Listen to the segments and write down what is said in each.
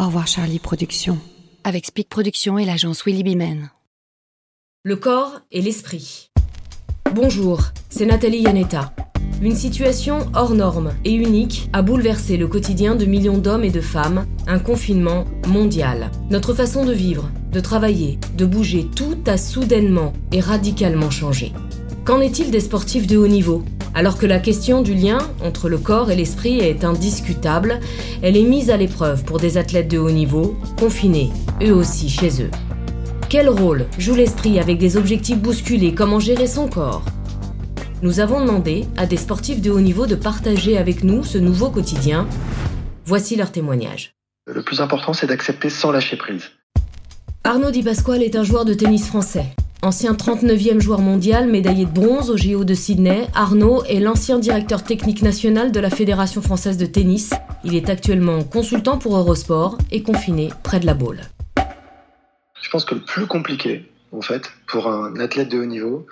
Au revoir Charlie Productions. Avec Speak Productions et l'agence Willy Bimen. Le corps et l'esprit. Bonjour, c'est Nathalie Yanetta. Une situation hors norme et unique a bouleversé le quotidien de millions d'hommes et de femmes, un confinement mondial. Notre façon de vivre, de travailler, de bouger, tout a soudainement et radicalement changé. Qu'en est-il des sportifs de haut niveau? Alors que la question du lien entre le corps et l'esprit est indiscutable, elle est mise à l'épreuve pour des athlètes de haut niveau, confinés, eux aussi chez eux. Quel rôle joue l'esprit avec des objectifs bousculés? Comment gérer son corps? Nous avons demandé à des sportifs de haut niveau de partager avec nous ce nouveau quotidien. Voici leur témoignage. Le plus important, c'est d'accepter sans lâcher prise. Arnaud Di Pasquale est un joueur de tennis français. Ancien 39e joueur mondial, médaillé de bronze au JO de Sydney, Arnaud est l'ancien directeur technique national de la Fédération française de tennis. Il est actuellement consultant pour Eurosport et confiné près de la Baule. Je pense que le plus compliqué, en fait, pour un athlète de haut niveau,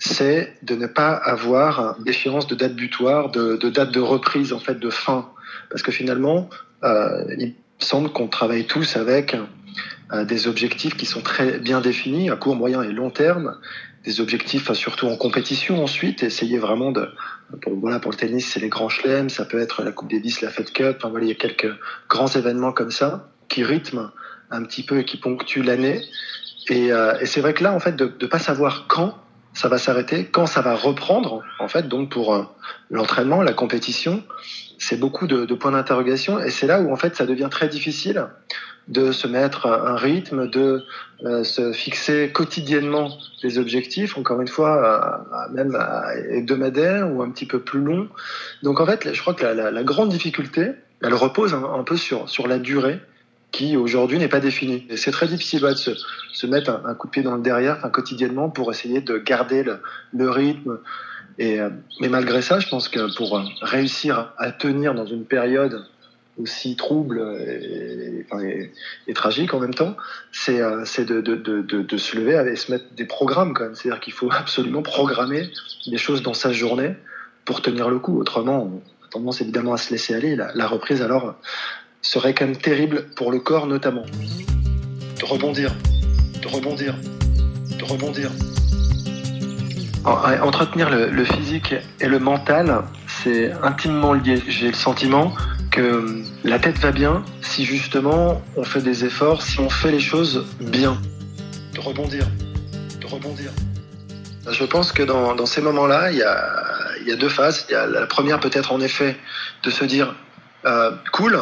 c'est de ne pas avoir d'échéance de date butoir, de, date de reprise, en fait, de fin. Parce que finalement, euh, il semble qu'on travaille tous avec des objectifs qui sont très bien définis, à court, moyen et long terme, des objectifs surtout en compétition ensuite, essayer vraiment de, pour, voilà, pour le tennis, c'est les grands chelems, ça peut être la Coupe Davis, la Fed Cup, enfin voilà, il y a quelques grands événements comme ça qui rythment un petit peu et qui ponctuent l'année. Et, euh, et c'est vrai que là, en fait, de ne pas savoir quand ça va s'arrêter, quand ça va reprendre, en fait, donc pour euh, l'entraînement, la compétition, c'est beaucoup de, de points d'interrogation et c'est là où en fait ça devient très difficile de se mettre un rythme, de euh, se fixer quotidiennement des objectifs, encore une fois, même hebdomadaire ou un petit peu plus long. Donc en fait, je crois que la, grande difficulté, elle repose un, peu sur, sur la durée qui aujourd'hui n'est pas définie. C'est très difficile de se, se mettre un, coup de pied dans le derrière enfin, quotidiennement pour essayer de garder le, rythme. Et, euh, mais malgré ça, je pense que pour réussir à tenir dans une période aussi trouble et, tragique en même temps, c'est euh, de, de, de, de, se lever et se mettre des programmes quand même. C'est-à-dire qu'il faut absolument programmer des choses dans sa journée pour tenir le coup. Autrement, on a tendance évidemment à se laisser aller. La, reprise alors serait quand même terrible pour le corps notamment. De rebondir, de rebondir, de rebondir. Entretenir le physique et le mental, c'est intimement lié. J'ai le sentiment que la tête va bien si justement on fait des efforts, si on fait les choses bien. De rebondir, de rebondir. Je pense que dans, dans ces moments-là, il y a, y a deux phases. Il y a la première peut-être en effet de se dire euh, cool,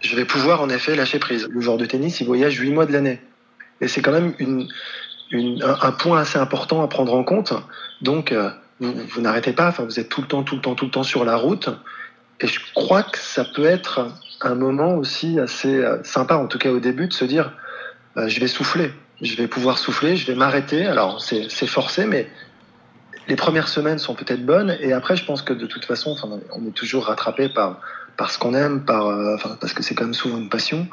je vais pouvoir en effet lâcher prise. Le joueur de tennis, il voyage huit mois de l'année. Et c'est quand même une, une, un, un, point assez important à prendre en compte. Donc, euh, vous, vous n'arrêtez pas, enfin, vous êtes tout le temps, tout le temps, tout le temps sur la route. Et je crois que ça peut être un moment aussi assez euh, sympa, en tout cas au début, de se dire euh, je vais souffler, je vais pouvoir souffler, je vais m'arrêter. Alors c'est forcé, mais les premières semaines sont peut-être bonnes. Et après, je pense que de toute façon, on est toujours rattrapé par, par ce qu'on aime, par, euh, parce que c'est quand même souvent une passion,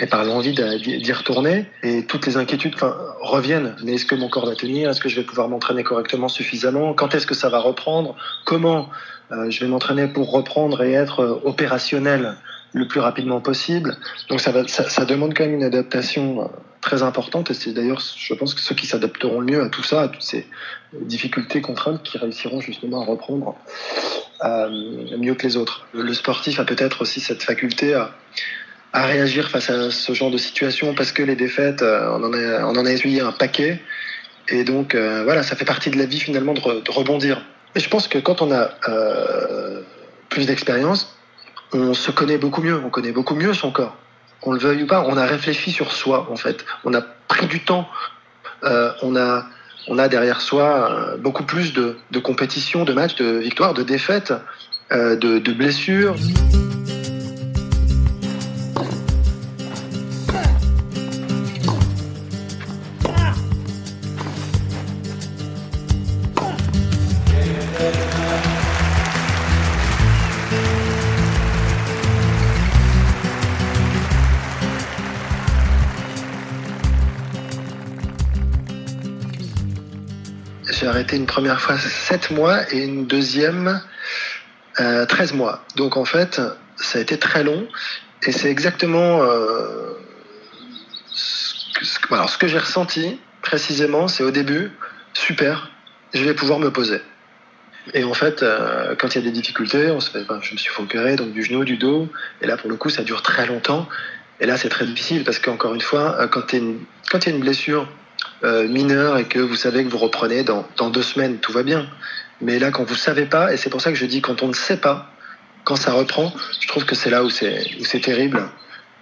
et par l'envie d'y retourner. Et toutes les inquiétudes reviennent. Mais est-ce que mon corps va tenir? Est-ce que je vais pouvoir m'entraîner correctement suffisamment? Quand est-ce que ça va reprendre? Comment euh, je vais m'entraîner pour reprendre et être euh, opérationnel le plus rapidement possible? Donc ça, va, ça, ça demande quand même une adaptation euh, très importante et c'est d'ailleurs, je pense que ceux qui s'adapteront le mieux à tout ça, à toutes ces difficultés, contraintes, qui réussiront justement à reprendre mieux que les autres. Le sportif a peut-être aussi cette faculté à, à réagir face à ce genre de situation parce que les défaites, on en a, on essuyé un paquet. Et donc, euh, voilà, ça fait partie de la vie finalement de, re, de rebondir. Et je pense que quand on a euh, plus d'expérience, on se connaît beaucoup mieux, on connaît beaucoup mieux son corps. Qu'on le veuille ou pas, on a réfléchi sur soi en fait. On a pris du temps, euh, on a on a derrière soi beaucoup plus de, compétitions, de matchs, de victoires, de défaites, euh, de blessures. Arrêté une première fois 7 mois et une deuxième euh, 13 mois. Donc en fait, ça a été très long. Et c'est exactement euh, ce que, alors, ce que j'ai ressenti précisément, c'est au début, super, je vais pouvoir me poser. Et en fait, euh, quand il y a des difficultés, on se fait, je me suis fait donc du genou, du dos, et là pour le coup, ça dure très longtemps. Et là, c'est très difficile parce qu'encore une fois, euh, quand, il y a une blessure euh, mineure et que vous savez que vous reprenez dans, dans deux semaines, tout va bien. Mais là, quand vous savez pas, et c'est pour ça que je dis quand on ne sait pas, quand ça reprend, je trouve que c'est là où c'est terrible.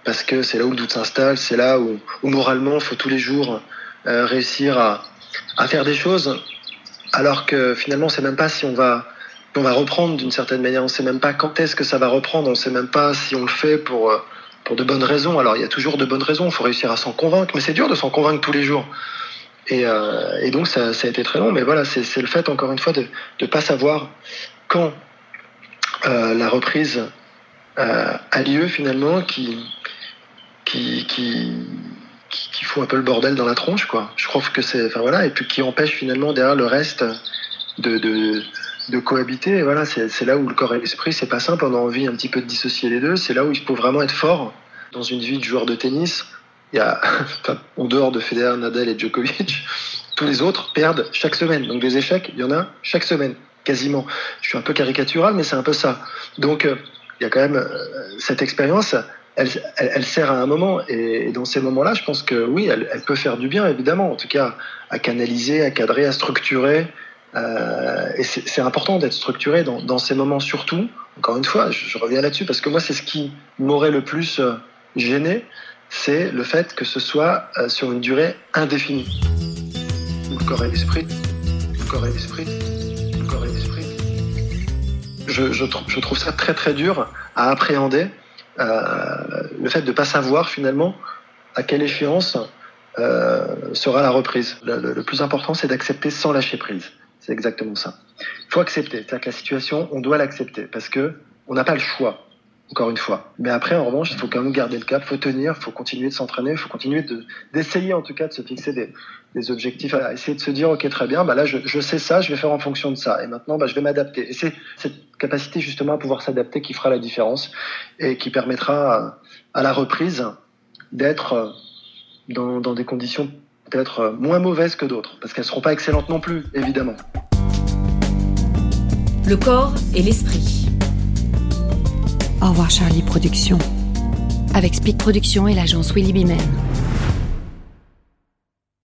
Parce que c'est là où le doute s'installe, c'est là où, moralement, il faut tous les jours euh, réussir à, à faire des choses, alors que finalement, on sait même pas si on va on va reprendre d'une certaine manière, on sait même pas quand est-ce que ça va reprendre, on sait même pas si on le fait pour pour de bonnes raisons. Alors il y a toujours de bonnes raisons, il faut réussir à s'en convaincre, mais c'est dur de s'en convaincre tous les jours. Et, euh, et donc ça, ça, a été très long, mais voilà, c'est le fait encore une fois de ne pas savoir quand euh, la reprise euh, a lieu finalement qui, qui, qui, qui, fout un peu le bordel dans la tronche, quoi. Je trouve que c'est, enfin voilà, et puis qui empêche finalement derrière le reste de, de, cohabiter. Et voilà, c'est là où le corps et l'esprit, c'est pas simple. On a envie un petit peu de dissocier les deux. C'est là où il faut vraiment être fort dans une vie de joueur de tennis. Il y a, en dehors de Federer, Nadal et Djokovic, tous les autres perdent chaque semaine. Donc des échecs, il y en a chaque semaine, quasiment. Je suis un peu caricatural, mais c'est un peu ça. Donc euh, il y a quand même euh, cette expérience. Elle, sert à un moment et, dans ces moments-là, je pense que oui, elle, peut faire du bien, évidemment, en tout cas à canaliser, à cadrer, à structurer, euh, et c'est important d'être structuré dans, ces moments surtout. Encore une fois, je, reviens là-dessus parce que moi, c'est ce qui m'aurait le plus gêné, c'est le fait que ce soit euh, sur une durée indéfinie. Le corps et l'esprit, le corps et l'esprit, le corps et l'esprit. Je, trouve ça très très dur à appréhender, euh, le fait de ne pas savoir finalement à quelle échéance euh, sera la reprise. Le, le plus important, c'est d'accepter sans lâcher prise. C'est exactement ça. Il faut accepter. C'est-à-dire que la situation, on doit l'accepter parce que on n'a pas le choix. Encore une fois. Mais après, en revanche, il faut quand même garder le cap, il faut tenir, il faut continuer de s'entraîner, il faut continuer d'essayer en tout cas de se fixer des, objectifs, à essayer de se dire, ok, très bien, bah là, je, sais ça, je vais faire en fonction de ça, et maintenant, bah, je vais m'adapter. Et c'est cette capacité justement à pouvoir s'adapter qui fera la différence et qui permettra à, la reprise d'être dans, dans des conditions peut-être euh, moins mauvaises que d'autres, parce qu'elles ne seront pas excellentes non plus, évidemment. Le corps et l'esprit. Au revoir Charlie Productions. Avec Speed Productions et l'agence Willy Bimen.